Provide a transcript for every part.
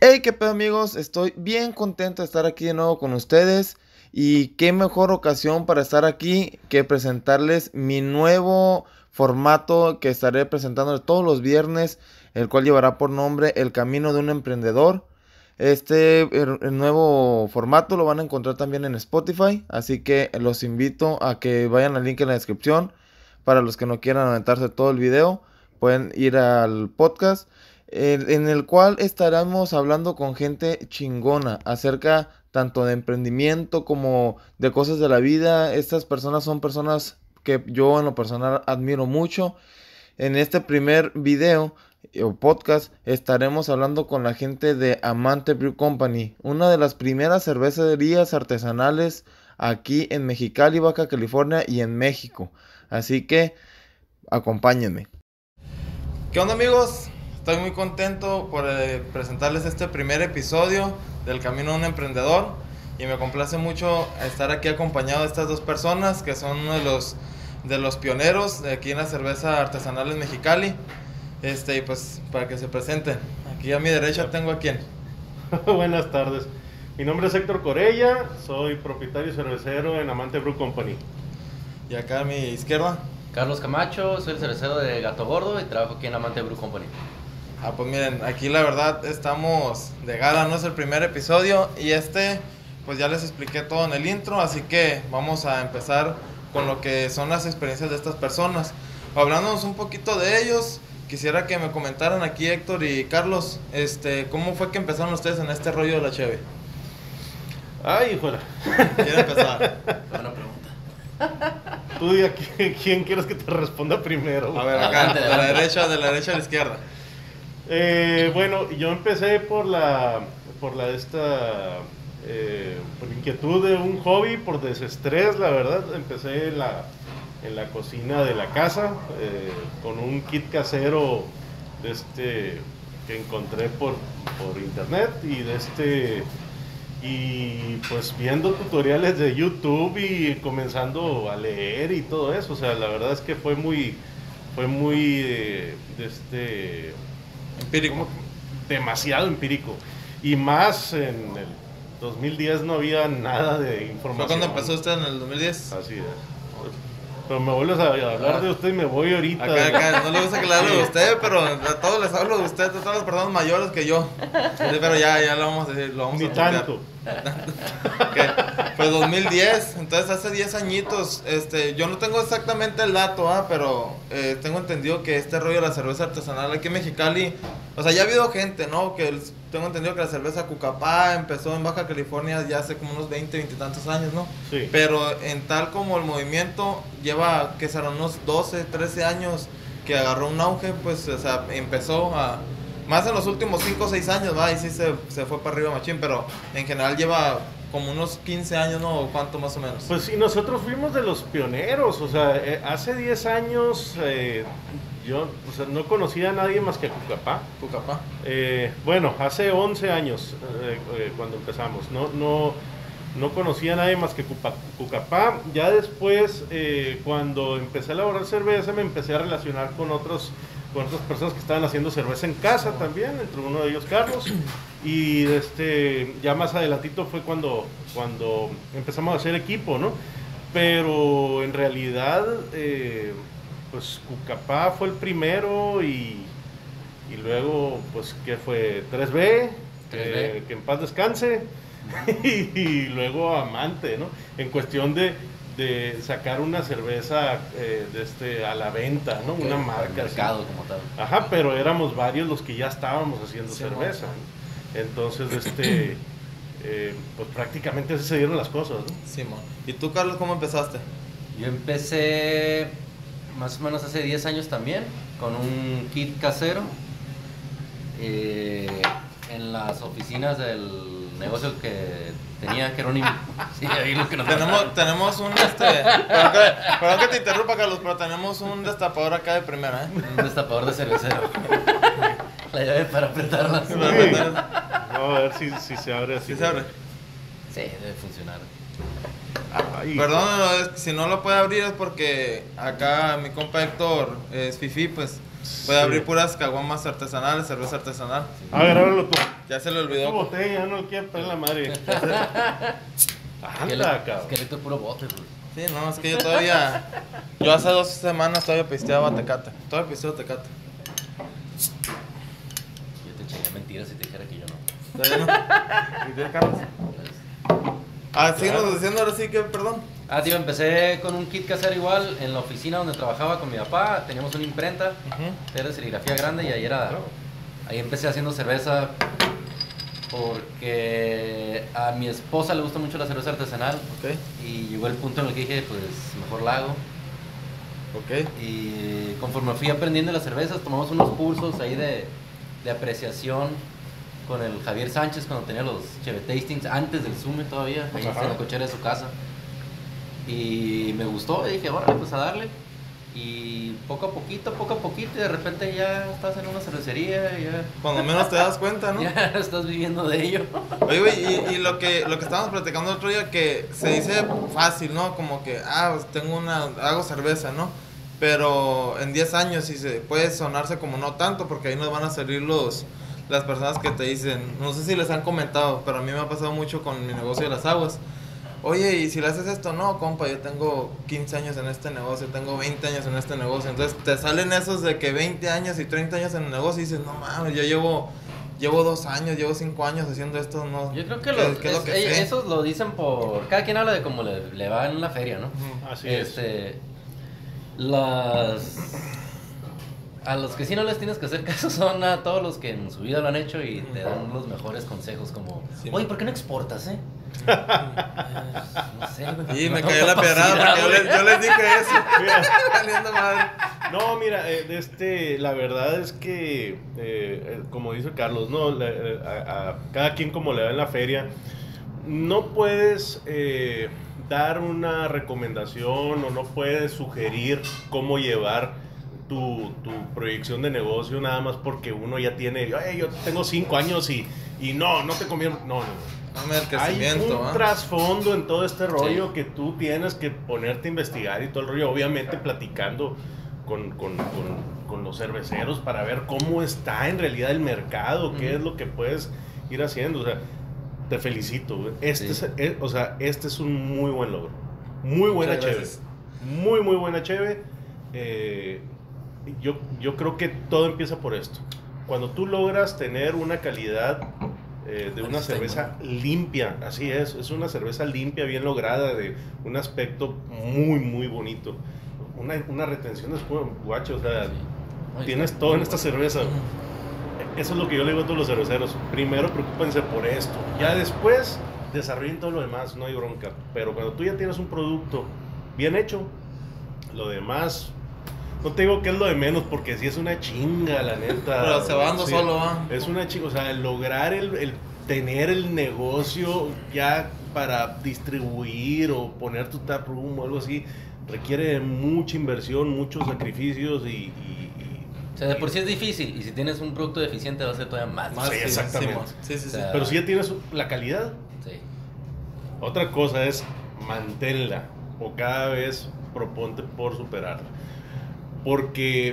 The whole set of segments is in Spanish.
Hey, qué pedo amigos, estoy bien contento de estar aquí de nuevo con ustedes y qué mejor ocasión para estar aquí que presentarles mi nuevo formato que estaré presentando todos los viernes, el cual llevará por nombre El Camino de un Emprendedor. Este el nuevo formato lo van a encontrar también en Spotify, así que los invito a que vayan al link en la descripción. Para los que no quieran aventarse todo el video, pueden ir al podcast en el cual estaremos hablando con gente chingona acerca tanto de emprendimiento como de cosas de la vida. Estas personas son personas que yo en lo personal admiro mucho. En este primer video o podcast estaremos hablando con la gente de Amante Brew Company, una de las primeras cervecerías artesanales aquí en Mexicali, Baja California y en México. Así que acompáñenme. ¿Qué onda amigos? Estoy muy contento por eh, presentarles este primer episodio del Camino de un Emprendedor y me complace mucho estar aquí acompañado de estas dos personas que son uno de los, de los pioneros de aquí en la cerveza artesanal en Mexicali. Este, y pues para que se presenten. Aquí a mi derecha tengo a quién. Buenas tardes. Mi nombre es Héctor Corella, soy propietario cervecero en Amante Brew Company. Y acá a mi izquierda. Carlos Camacho, soy el cervecero de Gato Gordo y trabajo aquí en Amante Brew Company. Ah, pues miren, aquí la verdad estamos de gala, no es el primer episodio y este, pues ya les expliqué todo en el intro, así que vamos a empezar con lo que son las experiencias de estas personas. Hablándonos un poquito de ellos, quisiera que me comentaran aquí Héctor y Carlos, este, ¿cómo fue que empezaron ustedes en este rollo de la cheve? Ay, híjole. ¿Quién empezar? Buena pregunta. Tú di a quién, quién quieres que te responda primero. A ver, acá, de la derecha, de la derecha a la izquierda. Eh, bueno, yo empecé por la, por la esta, eh, por inquietud de un hobby, por desestrés, la verdad. Empecé en la, en la cocina de la casa eh, con un kit casero de este que encontré por, por internet y de este y pues viendo tutoriales de YouTube y comenzando a leer y todo eso, o sea, la verdad es que fue muy fue muy de este Empírico. Demasiado empírico. Y más en el 2010 no había nada de información. ¿Fue cuando empezó usted en el 2010? Así es. Pero me vuelves a hablar de usted y me voy ahorita. Acá, acá, no le gusta que le hable de usted, pero a todos les hablo de usted, a todas las personas mayores que yo. Pero ya, ya lo vamos a decir, lo vamos Ni a tanto. Okay. Pues 2010, entonces hace 10 añitos, este, yo no tengo exactamente el dato, ¿ah? pero eh, tengo entendido que este rollo de la cerveza artesanal aquí en Mexicali, o sea, ya ha habido gente, ¿no? Que el- tengo entendido que la cerveza Cucapá empezó en Baja California ya hace como unos 20, 20 y tantos años, ¿no? Sí. Pero en tal como el movimiento lleva, que serán unos 12, 13 años que agarró un auge, pues, o sea, empezó a... Más en los últimos 5 o 6 años, va, y sí se, se fue para arriba machín, pero en general lleva como unos 15 años, ¿no? ¿O ¿Cuánto más o menos? Pues sí, nosotros fuimos de los pioneros, o sea, eh, hace 10 años eh, yo o sea, no conocía a nadie más que a Cucapá. Cucapá. Eh, bueno, hace 11 años eh, eh, cuando empezamos, no, no, no conocía a nadie más que Cupa- Cucapá. Ya después, eh, cuando empecé a elaborar cerveza, me empecé a relacionar con otros con otras personas que estaban haciendo cerveza en casa también, entre uno de ellos Carlos. Y este, ya más adelantito fue cuando, cuando empezamos a hacer equipo, ¿no? Pero en realidad, eh, pues Cucapá fue el primero y, y luego, pues, ¿qué fue? 3B, 3B. eh, que en paz descanse. y, luego Amante, ¿no? En cuestión de, de sacar una cerveza eh, de este, a la venta, ¿no? Una marca. mercado como tal. Ajá, pero éramos varios los que ya estábamos haciendo Sí, cerveza. ¿no? Entonces, este, eh, pues prácticamente así se dieron las cosas, ¿no? Simón. ¿Y tú, Carlos, cómo empezaste? Yo empecé más o menos hace 10 años también con un kit casero eh, en las oficinas del negocio que tenía, que era un... Sí, ahí lo que nos Tenemos, tenemos un, este... Perdón que, perdón que te interrumpa, Carlos, pero tenemos un destapador acá de primera, ¿eh? un destapador de cervecero. La llave para apretarlas. Vamos a ver si, si se abre así. ¿Sí se abre? Sí, debe funcionar. Ay, Perdón, no, si no lo puede abrir es porque acá mi compa Héctor es fifi, pues puede Sí. abrir puras caguamas artesanales, cerveza artesanal. A ver, ábrelo tú. Ya se le olvidó. botella, no quiere pegar la madre. Esqueleto, Anda, cabrón. esqueleto puro bote, güey. Sí, no, es que yo todavía. Yo hace dos semanas todavía pisteaba tecate. Todavía pisteo tecate. Yo te echaría mentiras si te dijera que yo no. ¿Todavía no? ¿Y tú, Carlos? Ah, síguenos diciendo ahora sí que, perdón. Ah, tío, empecé con un kit casero igual en la oficina donde trabajaba con mi papá. Teníamos una imprenta, era de serigrafía grande y ahí era. Ahí empecé haciendo cerveza porque a mi esposa le gusta mucho la cerveza artesanal Ok, y llegó el punto en el que dije, pues mejor la hago. ok. Y conforme fui aprendiendo las cervezas, tomamos unos cursos ahí de, de apreciación con el Javier Sánchez cuando tenía los Cheve Tastings antes del Zoom todavía, ahí en la cochera de su casa. Y me gustó y dije, órale, pues a darle. Y poco a poquito, poco a poquito, y de repente ya estás en una cervecería, ya, Cuando menos te das cuenta, ¿no? ya estás viviendo de ello. Oye, güey, y, y lo que lo que estábamos platicando el otro día, que se dice fácil, ¿no? Como que, ah, pues tengo una, hago cerveza, ¿no? Pero en 10 años sí se puede sonarse como no tanto, porque ahí nos van a salir los las personas que te dicen, no sé si les han comentado, pero a mí me ha pasado mucho con mi negocio de las aguas. Oye, y si le haces esto, no, compa, yo tengo 15 años en este negocio, tengo 20 años en este negocio. Entonces te salen esos de que 20 años y 30 años en el negocio y dices, no mames, yo llevo, llevo dos años, llevo 5 años haciendo esto, no. Yo creo que, ¿qué- los, es lo es- que ellos- esos lo dicen por... Cada quien habla de cómo le, le va en la feria, ¿no? Así es. este, Las... A los que sí no les tienes que hacer caso son a todos los que en su vida lo han hecho y te dan los mejores consejos como, Sí. oye, ¿por qué no exportas, eh? No sé. Y me No cayó la pedrada porque yo les, yo les dije eso. Mira, madre. No, mira, eh, de este, la verdad es que, eh, eh, como dice Carlos, no, La- a, a cada quien como le da en la feria, no puedes eh, dar una recomendación o no puedes sugerir cómo llevar tu, tu proyección de negocio nada más porque uno ya tiene, "Ay, yo tengo cinco años y, y no, no te conviene, no, no, el Hay un trasfondo en todo este rollo Sí. que tú tienes que ponerte a investigar y todo el rollo, obviamente platicando con, con- con- con los cerveceros para ver cómo está en realidad el mercado, qué es lo que puedes ir haciendo. O sea, te felicito. Este Sí. es, eh, o sea, este es un muy buen logro. Muy buena Muchas cheve. gracias. Muy, muy buena cheve. Eh, yo, yo creo que todo empieza por esto. Cuando tú logras tener una calidad eh, de una cerveza limpia, así es, es una cerveza limpia, bien lograda, de un aspecto muy, muy bonito. Una, una retención de espuma, guacho, o sea, Sí. Ay, tienes todo en esta bueno. cerveza. Eso es lo que yo le digo a todos los cerveceros. Primero preocúpense por esto. Ya después desarrollen todo lo demás, no hay bronca. Pero cuando tú ya tienes un producto bien hecho, lo demás, no te digo que es lo de menos, porque sí es una chinga, la neta. Pero se va dando Sí, solo, ¿ah? Es una chinga, o sea, el lograr el, el tener el negocio ya para distribuir o poner tu tap room o algo así, requiere de mucha inversión, muchos sacrificios y- y- y O sea, de por sí es difícil y si tienes un producto deficiente va a ser todavía más. Más, Sí, exactamente. Sí, sí, sí. O sea, Pero si ya tienes la calidad, Sí. otra cosa es manténla o cada vez proponte por superarla. Porque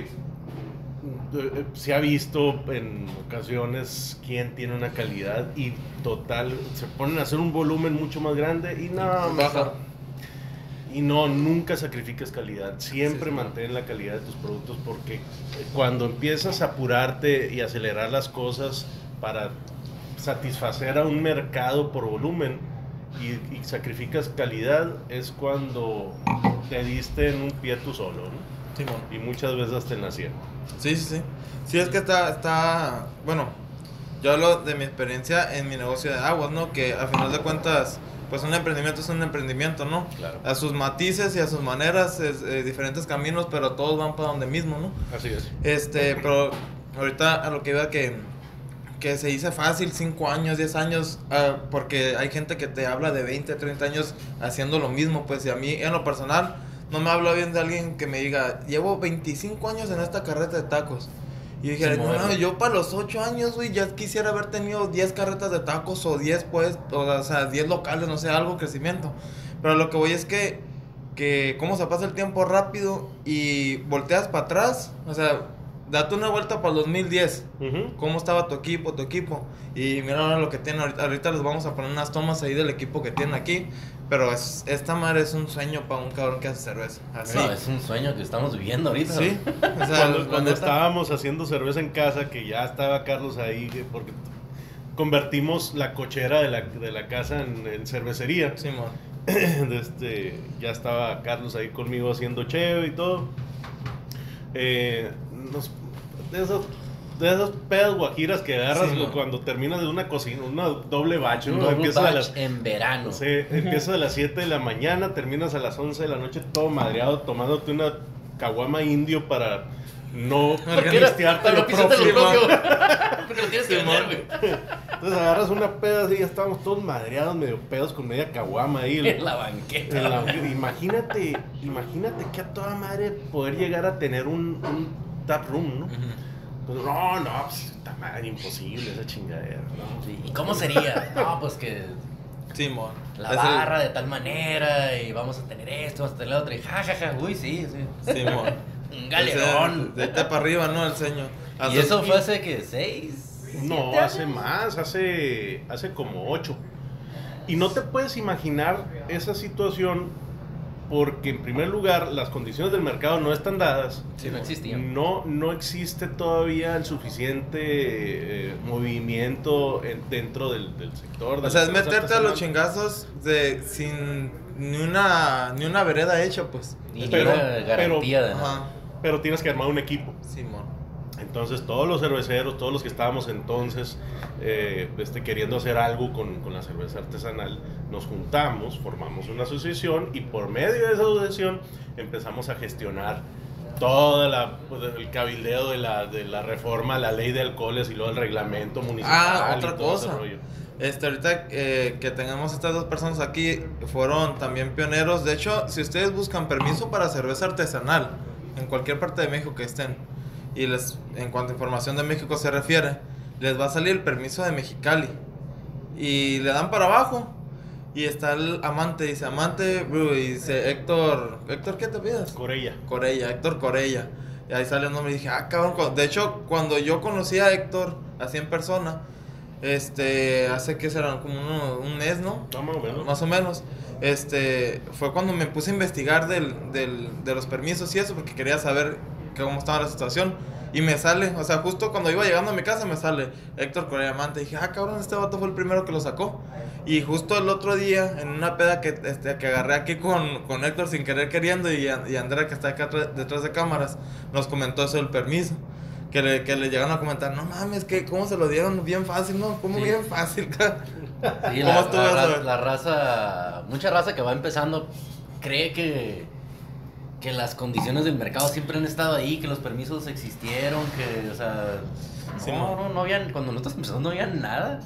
eh, se ha visto en ocasiones quién tiene una calidad y total se ponen a hacer un volumen mucho más grande y Baja. mejor. Y no, nunca sacrifiques calidad. Siempre Sí, sí. mantén la calidad de tus productos porque cuando empiezas a apurarte y acelerar las cosas para satisfacer a un mercado por volumen y, y sacrificas calidad, es cuando te diste en un pie tú solo, ¿no? Simón. Y muchas veces hasta en la sien. Sí, sí, sí. Sí, es que está, está, bueno, yo hablo de mi experiencia en mi negocio de aguas, ¿no? Que a final de cuentas, pues un emprendimiento es un emprendimiento, ¿no? Claro. A sus matices y a sus maneras, es, eh, diferentes caminos, pero todos van para donde mismo, ¿no? Así es. Este, pero ahorita a lo que iba que, que se dice fácil, 5 años, 10 años, ah, porque hay gente que te habla de 20, 30 años haciendo lo mismo, pues y a mí en lo personal no me habla bien de alguien que me diga, llevo 25 años en esta carreta de tacos. Y dije, no, no, yo para los 8 años, güey, ya quisiera haber tenido 10 carretas de tacos o 10, pues, o, sea, 10 locales, no sé, algo, crecimiento. Pero lo que voy es que, que cómo se pasa el tiempo rápido y volteas para atrás, o sea, date una vuelta para el 2010. Ujú. ¿Cómo estaba tu equipo, tu equipo? Y mira ahora lo que tienen ahorita. Ahorita les vamos a poner unas tomas ahí del equipo que tienen aquí. Pero es, esta madre es un sueño para un cabrón que hace cerveza. Así. No, es un sueño que estamos viviendo ahorita. Sí. O sea, cuando, estábamos haciendo cerveza en casa, que ya estaba Carlos ahí, que- porque convertimos la cochera de la, de la casa en, en cervecería. Simón. este, ya estaba Carlos ahí conmigo haciendo cheve y todo. Eh, nos- de de esas pedas guajiras que agarras Sí, cuando terminas de una cocina, una doble batch, ¿no? double Empiezas a batch las, en verano. sí, empiezas a las 7 de la mañana, terminas a las 11 de la noche todo madreado, tomándote una caguama indio para no pistearte lo propio. Porque lo tienes que vender, güey. Entonces agarras una peda así, ya estábamos todos madreados, medio pedos con media caguama ahí. En la banqueta. En la- imagínate, imagínate que a toda madre poder llegar a tener un, un tap room, ¿no? Ujú. Pues, no, no, pues, está madre, imposible esa chingadera, ¿no? Sí, ¿Y cómo sería? No, pues que Simón. la Es el- barra de tal manera y vamos a tener esto, vamos a tener lo otro y jajaja, uy, sí, sí. Simón. Un galerón. De este para arriba, ¿no? El señor. Y eso fue hace que seis. No, hace años? más, hace, hace como ocho. Y no te puedes imaginar esa situación porque en primer lugar las condiciones del mercado no están dadas. Sí, no existían. No, no existe todavía el suficiente eh, movimiento en- dentro del, del sector. de O sea, es meterte a los chingazos de sin ni una ni una vereda hecha, pues. Y Pero- ni una garantía de nada. Ajá. Pero tienes que armar un equipo. Simón. Entonces todos los cerveceros, todos los que estábamos entonces eh, este, queriendo hacer algo con, con la cerveza artesanal, nos juntamos, formamos una asociación y por medio de esa asociación empezamos a gestionar todo la, pues, el cabildeo de la, de la reforma a la ley de alcoholes y luego el reglamento municipal. Ah, y otra todo ese cosa. rollo. Este, ahorita eh, que tengamos estas dos personas aquí, fueron también pioneros. De hecho, si ustedes buscan permiso para cerveza artesanal, en cualquier parte de México que estén, y les, en cuanto a información de México se refiere, les va a salir el permiso de Mexicali. Y le dan para abajo. Y está el amante, dice amante, brew, y dice Héctor, Héctor, ¿qué te pides? Corella. Corella, Héctor Corella. Y ahí sale el nombre y dije, ah, cabrón. De hecho, cuando yo conocí a Héctor, así en persona, este, hace que será como uno- un mes, ¿no? No, más o menos. Más o menos. Este, fue cuando me puse a investigar del, del, de los permisos y eso, porque quería saber cómo estaba la situación. Y me sale, o sea, justo cuando iba llegando a mi casa me sale Héctor Correa Amante. Y dije, ah, cabrón, este vato fue el primero que lo sacó. Y justo el otro día, en una peda que, este, que agarré aquí con, con Héctor sin querer queriendo y, y Andrea que está acá detrás de cámaras, nos comentó eso del permiso. Que le, que le llegaron a comentar, no mames, que cómo se lo dieron bien fácil, ¿no? ¿Cómo Sí. bien fácil? Sí, ¿Cómo la, la la raza, mucha raza que va empezando cree que, que las condiciones del mercado siempre han estado ahí, que los permisos existieron, que, o sea, Sí, no, no, no había, cuando nosotros empezamos no había nada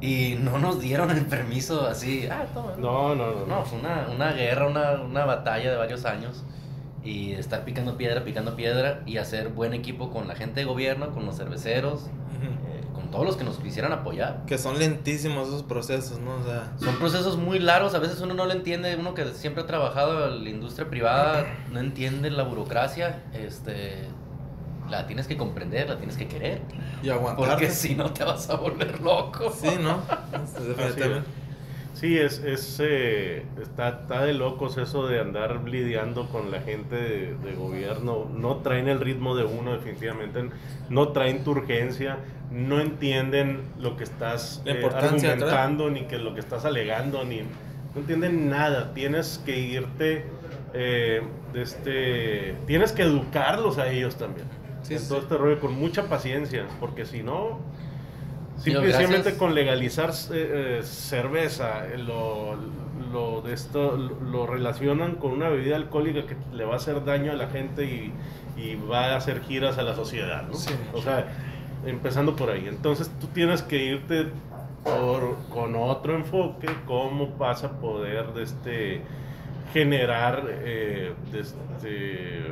y no nos dieron el permiso así, ah, toma. No, no, no. No, fue una, una guerra, una, una batalla de varios años. Y estar picando piedra, picando piedra y hacer buen equipo con la gente de gobierno, con los cerveceros, con todos los que nos quisieran apoyar. Que son lentísimos esos procesos, ¿no? O sea, Son procesos muy largos, a veces uno no lo entiende, uno que siempre ha trabajado en la industria privada no entiende la burocracia, este, la tienes que comprender, la tienes que querer, y aguantar. porque si no te vas a volver loco. Sí, ¿no? Definitivamente. Sí, es, es eh, está, está de locos eso de andar lidiando con la gente de, de gobierno. No traen el ritmo de uno, definitivamente. No traen tu urgencia. No entienden lo que estás eh, argumentando, ni que lo que estás alegando, ni no entienden nada. Tienes que irte, eh, de este, tienes que educarlos a ellos también. Sí, en sí. todo este rollo con mucha paciencia, porque si no, Simplemente con legalizar eh, eh, cerveza, eh, lo, lo de esto lo, lo relacionan con una bebida alcohólica que le va a hacer daño a la gente y, y va a hacer giras a la sociedad, ¿no? Sí. O sea, empezando por ahí. Entonces tú tienes que irte por, con otro enfoque, cómo vas a poder de este, generar eh, de este,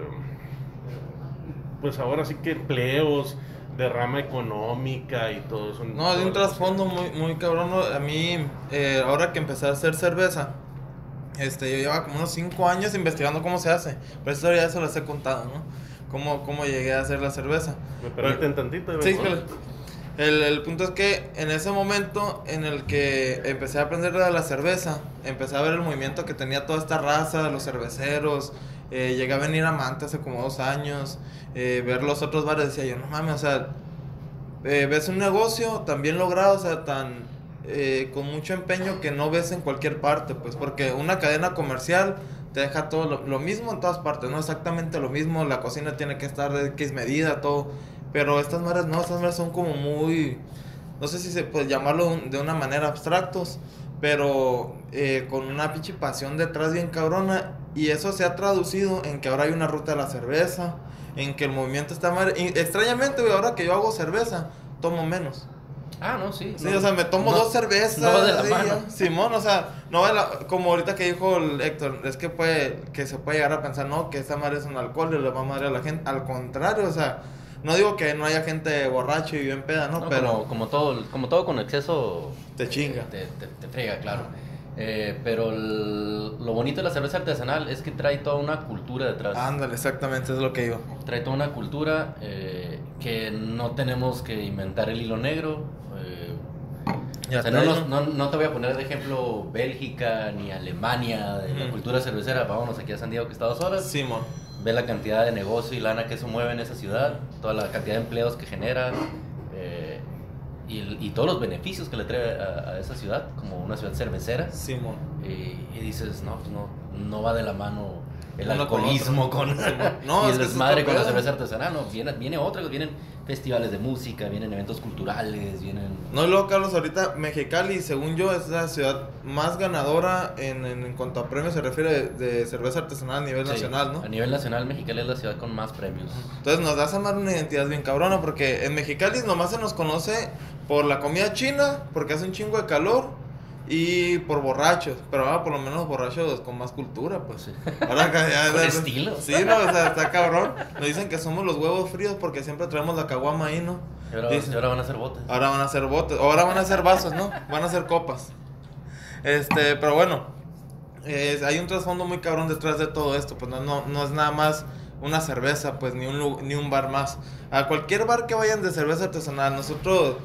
pues ahora sí que empleos, de rama económica y todo eso. No, de un trasfondo muy, muy cabrón. A mí, eh, ahora que empecé a hacer cerveza, este, yo llevaba como unos 5 años investigando cómo se hace. Pero historia ya se las he contado, ¿no? cómo, cómo llegué a hacer la cerveza. ¿Me permiten tantito? Sí, claro. El, el, punto es que en ese momento en el que empecé a aprender de la cerveza, empecé a ver el movimiento que tenía toda esta raza, los cerveceros, eh, llegué a venir a Manta hace como dos años, eh, ver los otros bares, decía yo, no mames, o sea, eh, ves un negocio tan bien logrado, o sea, tan eh, con mucho empeño que no ves en cualquier parte, pues, porque una cadena comercial te deja todo lo, mismo en todas partes, no exactamente lo mismo, la cocina tiene que estar de X medida, todo pero estas maras no, estas maras son como muy, no sé si se puede llamarlo de una manera abstractos, pero eh, con una pinche pasión detrás bien cabrona. Y eso se ha traducido en que ahora hay una ruta de la cerveza, en que el movimiento está mal. extrañamente, güey, ahora que yo hago cerveza, tomo menos. Ah, no, sí. Sí, o sea, me tomo dos cervezas. No de la mano. Simón, o sea, no la, como ahorita que dijo el Héctor, es que puede, que se puede llegar a pensar, no, que esa madre es un alcohol y le va a madre a la gente. Al contrario, o sea, no digo que no haya gente borracho y bien peda, ¿no? Pero como, como, todo, como todo con exceso... Te chinga. Te, te, frega, claro. Eh, pero lo bonito de la cerveza artesanal es que trae toda una cultura detrás. Ándale, exactamente, es lo que digo. Trae toda una cultura eh, que no tenemos que inventar el hilo negro. Eh, o sea, no, no, no, te voy a poner de ejemplo Bélgica ni Alemania de la cultura cervecera. Vámonos aquí a San Diego que está dos horas. Simón ve la cantidad de negocio y lana que eso mueve en esa ciudad, toda la cantidad de empleos que genera eh, y, y, todos los beneficios que le trae a, esa ciudad, como una ciudad cervecera. Simón. y dices, no, pues no, no va de la mano el alcoholismo con, no, y el desmadre con la cerveza artesanal, no, viene, viene otra, vienen festivales de música, vienen eventos culturales, vienen... No, y luego Carlos, ahorita Mexicali, según yo, es la ciudad más ganadora en, en, cuanto a premios se refiere de, cerveza artesanal a nivel nacional, ¿no? A nivel nacional, Mexicali es la ciudad con más premios. Entonces nos das a dar una identidad bien cabrona, porque en Mexicali nomás se nos conoce por la comida china, porque hace un chingo de calor y por borrachos, pero ahora por lo menos borrachos con más cultura, pues. Ahora ya, con estilo. Sí, no, o sea, está cabrón. Nos dicen que somos los huevos fríos porque siempre traemos la caguama ahí, ¿no? Y ahora, van a ser botes. Ahora van a ser botes, ahora van a ser vasos, ¿no? Van a ser copas. Este, pero bueno, hay un trasfondo muy cabrón detrás de todo esto, pues no, no, no es nada más una cerveza, pues ni un, ni un bar más. A cualquier bar que vayan de cerveza artesanal, nosotros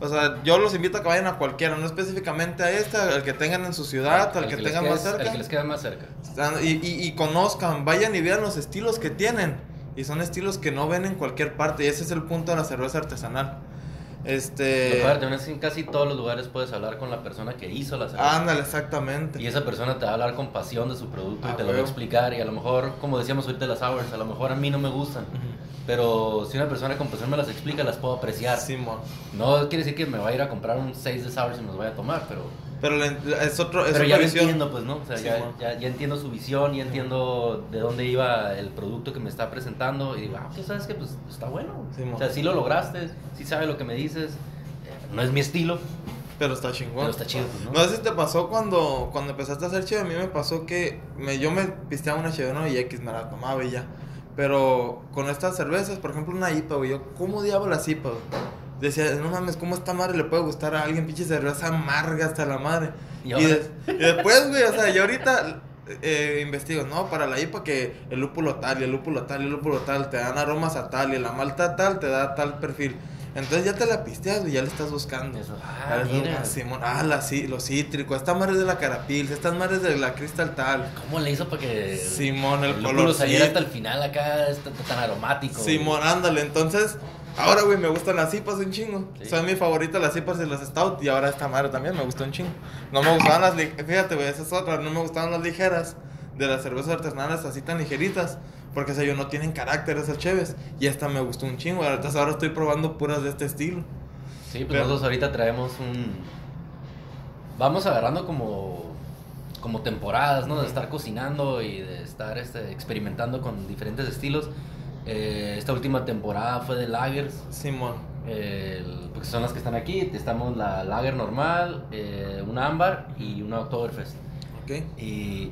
o sea, yo los invito a que vayan a cualquiera, no específicamente a esta, al que tengan en su ciudad, al, que, tengan más cerca. Al que les queda más cerca. Y, y, y, conozcan, vayan y vean los estilos que tienen. Y son estilos que no ven en cualquier parte. Y ese es el punto de la cerveza artesanal. Este. Que en casi todos los lugares puedes hablar con la persona que hizo la cerveza. Ándale, exactamente. Y esa persona te va a hablar con pasión de su producto y ah, te lo va a explicar. Y a lo mejor, como decíamos ahorita las hours, a lo mejor a mí no me gustan. Pero si una persona con pasión me las explica, las puedo apreciar. Sí, no quiere decir que me vaya a ir a comprar un 6 de sours y me los vaya a tomar, pero pero es otro. Es Pero ya lo entiendo, pues, ¿no? O sea, ya, ya, ya, entiendo su visión, ya entiendo de dónde iba el producto que me está presentando. Y digo, ah, pues, ¿sabes qué? Pues está bueno. o sea, sí lo lograste, sí sabe lo que me dices. Eh, no es mi estilo. Pero está chingón. Pero está chido, pues, ¿no? No sé si te pasó cuando, cuando empezaste a hacer chido. A mí me pasó que me, yo me pisteaba una chido, ¿no? Y X me la tomaba y ya. Pero con estas cervezas, por ejemplo, una IPA, güey. Yo, ¿cómo diablo las IPA, decía, no mames, ¿cómo esta madre le puede gustar a alguien pinche cerveza amarga hasta la madre? Y, después, güey, o sea, yo ahorita eh, investigo, ¿no? Para la IPA que el lúpulo tal y el lúpulo tal y el lúpulo tal te dan aromas a tal y la malta tal te da tal perfil. Entonces ya te la pisteas, y ya le estás buscando. Ah, mira. Simón, ah, la, los cítricos, esta madre es de la carapil, estas madres de la cristal tal. ¿Cómo le hizo para que Simón, el, el color saliera hasta el final acá, está tan aromático? Simón, ándale, entonces Ahora, güey, me gustan las cipas un chingo. Son mi favorita las cipas y las stout. Y ahora esta madre también me gustó un chingo. No me gustaban las Fíjate, güey, esa es otra. No me gustaban las ligeras de las cervezas artesanales así tan ligeritas. Porque, o sea, yo no tienen carácter esas cheves. Y esta me gustó un chingo. Entonces ahora estoy probando puras de este estilo. Sí, pues nosotros ahorita traemos un. Vamos agarrando como. Como temporadas, ¿no? De estar cocinando y de estar este, experimentando con diferentes estilos. Eh, esta última temporada fue de lagers. Simón. porque son las que están aquí. Estamos la lager normal, eh, una ámbar y una Oktoberfest. Ok. Y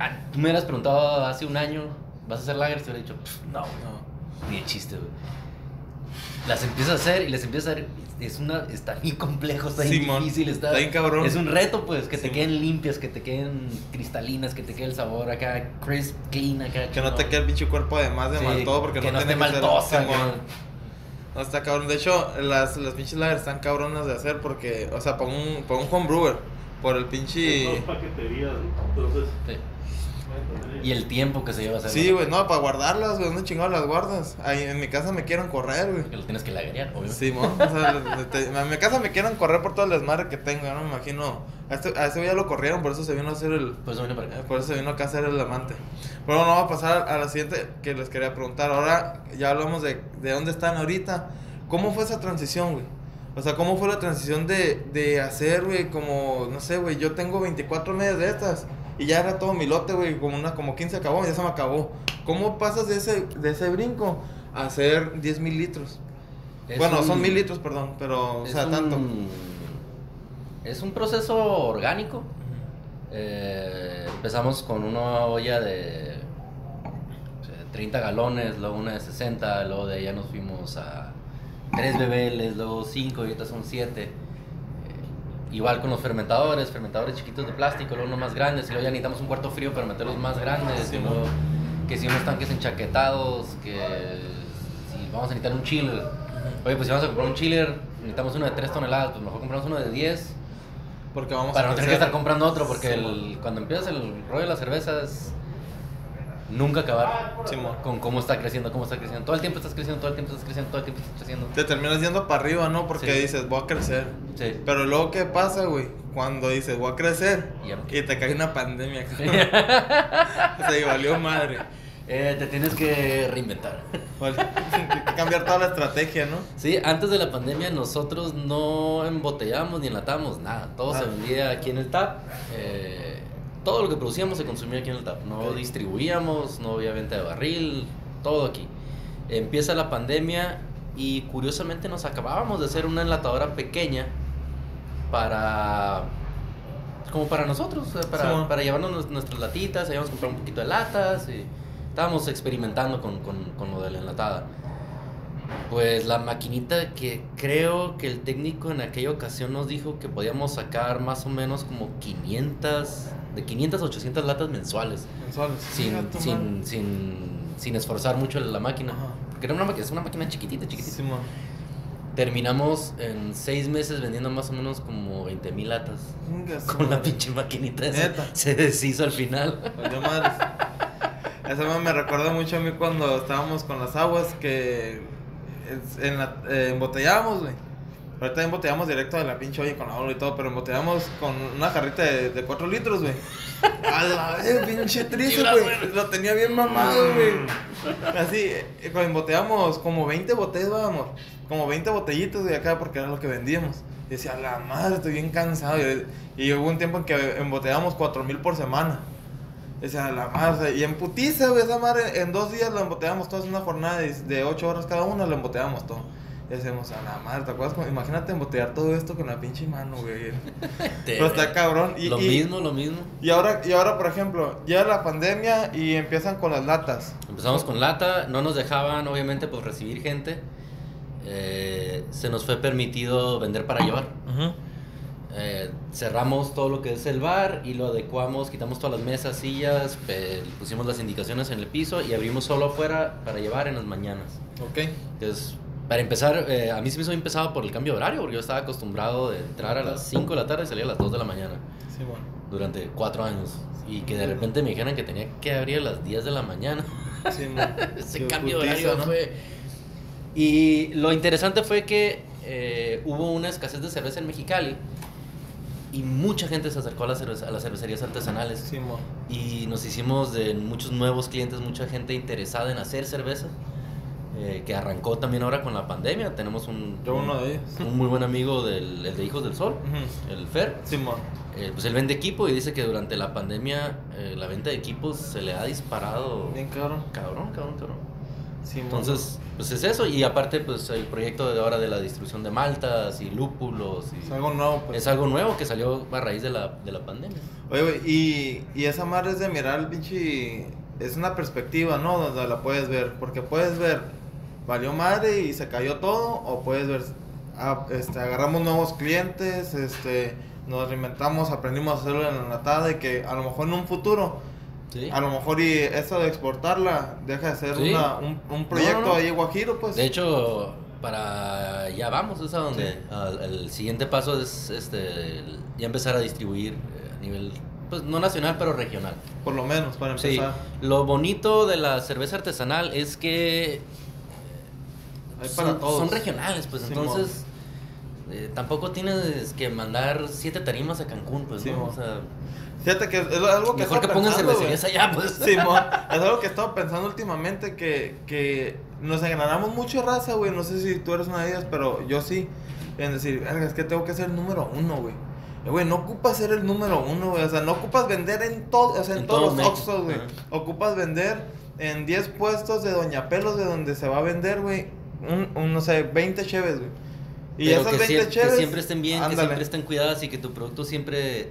ah, tú me hubieras preguntado hace un año, ¿vas a hacer lagers? Te hubiera dicho, no, no, ni de chiste, güey. las empiezas a hacer y les empiezas a hacer. Es una, está bien complejo, está bien Simón, difícil, está, está bien cabrón. Es un reto, pues, que te Simón. queden limpias, que te queden cristalinas, que te quede el sabor acá, crisp, clean, acá. Que no te chingón. quede el pinche cuerpo de más de Sí, mal todo porque que no, no esté tiene ser- maltosa. Que- No está cabrón. De hecho, las, las pinches lagers están cabronas de hacer porque, o sea, para un, para un homebrewer, por el pinche. Dos paqueterías, entonces. sí. Y el tiempo que se lleva a hacer. Sí, güey, no, para guardarlas, güey, ¿dónde chingados las guardas? Ahí en mi casa me quieren correr, güey. Que lo tienes que lagrear, obviamente. Simón, o sea, te- en mi casa me quieren correr por todo el desmadre que tengo, yo no me imagino. A este, a güey ya lo corrieron, por eso se vino a hacer el. Por eso vine para acá. Por eso se vino acá a ser el amante. Pero bueno, vamos a pasar a la siguiente que les quería preguntar. Ahora ya hablamos de, de dónde están ahorita. ¿Cómo fue esa transición, güey? O sea, ¿cómo fue la transición de, de hacer, güey, como, no sé, güey, yo tengo 24 medias de estas y ya era todo mi lote, güey, como una, como 15 acabó, ya se me acabó. ¿Cómo pasas de ese, de ese brinco a hacer 10 mil litros? Es bueno, un- son mil litros, perdón, pero, o sea, un- tanto. Es un proceso orgánico. Eh, empezamos con una olla de o sea, 30 galones, luego una de 60, luego de ahí ya nos fuimos a 3 bebeles, luego 5 y ahorita son 7. igual con los fermentadores, fermentadores chiquitos de plástico, luego unos más grandes, y luego ya necesitamos un cuarto frío para meter los más grandes, Sí, luego que si unos tanques enchaquetados, que si vamos a necesitar un chiller. Oye, pues si vamos a comprar un chiller, necesitamos uno de 3 toneladas, pues mejor compramos uno de 10 Porque vamos para a no tener que estar comprando otro, porque Sí, el- cuando empiezas el rollo de las cervezas, nunca acabar Simón. con cómo está creciendo, cómo está creciendo. Todo el tiempo estás creciendo, todo el tiempo estás creciendo, todo el tiempo estás creciendo. Te terminas yendo para arriba, ¿no? Porque Sí. dices, voy a crecer. Sí. Pero luego, ¿qué pasa, güey? Cuando dices, voy a crecer Y ya- y te cae una pandemia, cabrón. Se valió madre. Eh, te tienes que reinventar. Vale. Cambiar toda la estrategia, ¿no? Sí, antes de la pandemia nosotros no embotellábamos ni enlatábamos nada. Todo se Ah. vendía aquí en el TAP. eh, todo lo que producíamos se consumía aquí en el TAP. No distribuíamos, no había venta de barril, todo aquí. Empieza la pandemia y curiosamente nos acabábamos de hacer una enlatadora pequeña para... Como para nosotros, o sea, para, para llevarnos nues- nuestras latitas, habíamos comprado un poquito de latas y estábamos experimentando con, con, con lo de la enlatada. Pues la maquinita que creo que el técnico en aquella ocasión nos dijo que podíamos sacar más o menos como 500, de 500 a 800 latas mensuales, Mensuales. sin, sin, sin, sin esforzar mucho la máquina. Ajá. Porque era una máquina, es una máquina chiquitita, chiquitita. Terminamos en seis meses vendiendo más o menos como 20 mil latas. Con la pinche maquinita esa. Neta. Se deshizo al final. Madres. Eso me- me recuerda mucho a mí cuando estábamos con las aguas que en la, eh, embotellábamos, güey. Ahorita embotellamos directo de la pinche olla con la olla y todo, pero embotellamos con una jarrita de, de 4 litros, güey. A la vez, pinche triste, güey. Lo tenía bien mamado, güey. Así, eh, embotellamos como 20 botellas, vamos. Como 20 botellitos de acá porque era lo que vendíamos. Y decía, a la madre, estoy bien cansado. Y, y hubo un tiempo en que embotellamos 4 mil por semana. Decía, a la madre. Y en putiza, güey, esa madre, en dos días lo embotellamos todos en una jornada de, de 8 horas cada una, lo embotellamos todo. Y decíamos, a la madre, ¿te acuerdas? Imagínate embotellar todo esto con la pinche mano, güey. Pero está cabrón. Y, lo y- mismo, lo mismo. y ahora, y ahora, por ejemplo, llega la pandemia y empiezan con las latas. Empezamos con lata, no nos dejaban obviamente pues recibir gente. Eh, se nos fue permitido vender para llevar. Eh, cerramos todo lo que es el bar y lo adecuamos, quitamos todas las mesas, sillas, pe- pusimos las indicaciones en el piso y abrimos solo afuera para llevar en las mañanas. Ok. Entonces, para empezar, eh, a mí se me hizo empezado por el cambio de horario, porque yo estaba acostumbrado de entrar a las 5 de la tarde y salir a las 2 de la mañana Sí, bueno. durante 4 años. Y que de repente me dijeran que tenía que abrir a las 10 de la mañana. Sí, bueno. Ese cambio de horario ¿no? fue. Y lo interesante fue que eh, hubo una escasez de cerveza en Mexicali y mucha gente se acercó a las, cerveza- a las cervecerías artesanales. Sí. Y nos hicimos de muchos nuevos clientes, mucha gente interesada en hacer cerveza, eh, que arrancó también ahora con la pandemia. Tenemos un, Yo uno de ellos. un muy buen amigo del el de Hijos del Sol, el Fer. Simón. Eh, pues él vende equipo y dice que durante la pandemia eh, la venta de equipos se le ha disparado. Bien cabrón. Cabrón, cabrón, cabrón. Entonces, pues es eso. Y aparte, pues el proyecto de ahora de la distribución de maltas y lúpulos. y- es algo nuevo, pues. es algo nuevo que salió a raíz de la, de la pandemia. Oye, güey, y, y esa madre es de mirar el pinche. Es una perspectiva, ¿no? Donde la puedes ver. Porque puedes ver valió madre y se cayó todo, o puedes ver, ah, este, agarramos nuevos clientes, este, nos reinventamos, aprendimos a hacerlo en la latada y que a lo mejor en un futuro, Sí. a lo mejor y eso de exportarla deja de ser Sí. una, un, un proyecto No, no, no. ahí guajiro, pues. De hecho, para ya vamos, es a donde al- el siguiente paso es este ya empezar a distribuir eh, a nivel pues no nacional pero regional. por lo menos, para Sí, empezar. lo bonito de la cerveza artesanal es que Hay para son, todos. son regionales, pues entonces eh, tampoco tienes que mandar siete tarimas a Cancún, pues ¿no? Simón. O sea, Fíjate que es algo que mejor que pongan cervecerías allá, pues. Simón, es algo que he estado pensando últimamente que, que nos ganamos mucho raza, güey. No sé si tú eres una de ellas, pero yo sí. En decir, "Verga, es que tengo que ser el número uno, güey. Eh, Güey, no ocupas ser el número uno, güey. O sea, no ocupas vender en todo, o sea, en, En todos todo los. Oxxos, güey. Ajá. Ocupas vender en 10 puestos de Doña Pelos de donde se va a vender, güey. Un, un, no sé, 20 cheves, güey. Y Pero esas que, 20 sie- que cheves. siempre estén bien, que ándale. siempre estén cuidadas y que tu producto siempre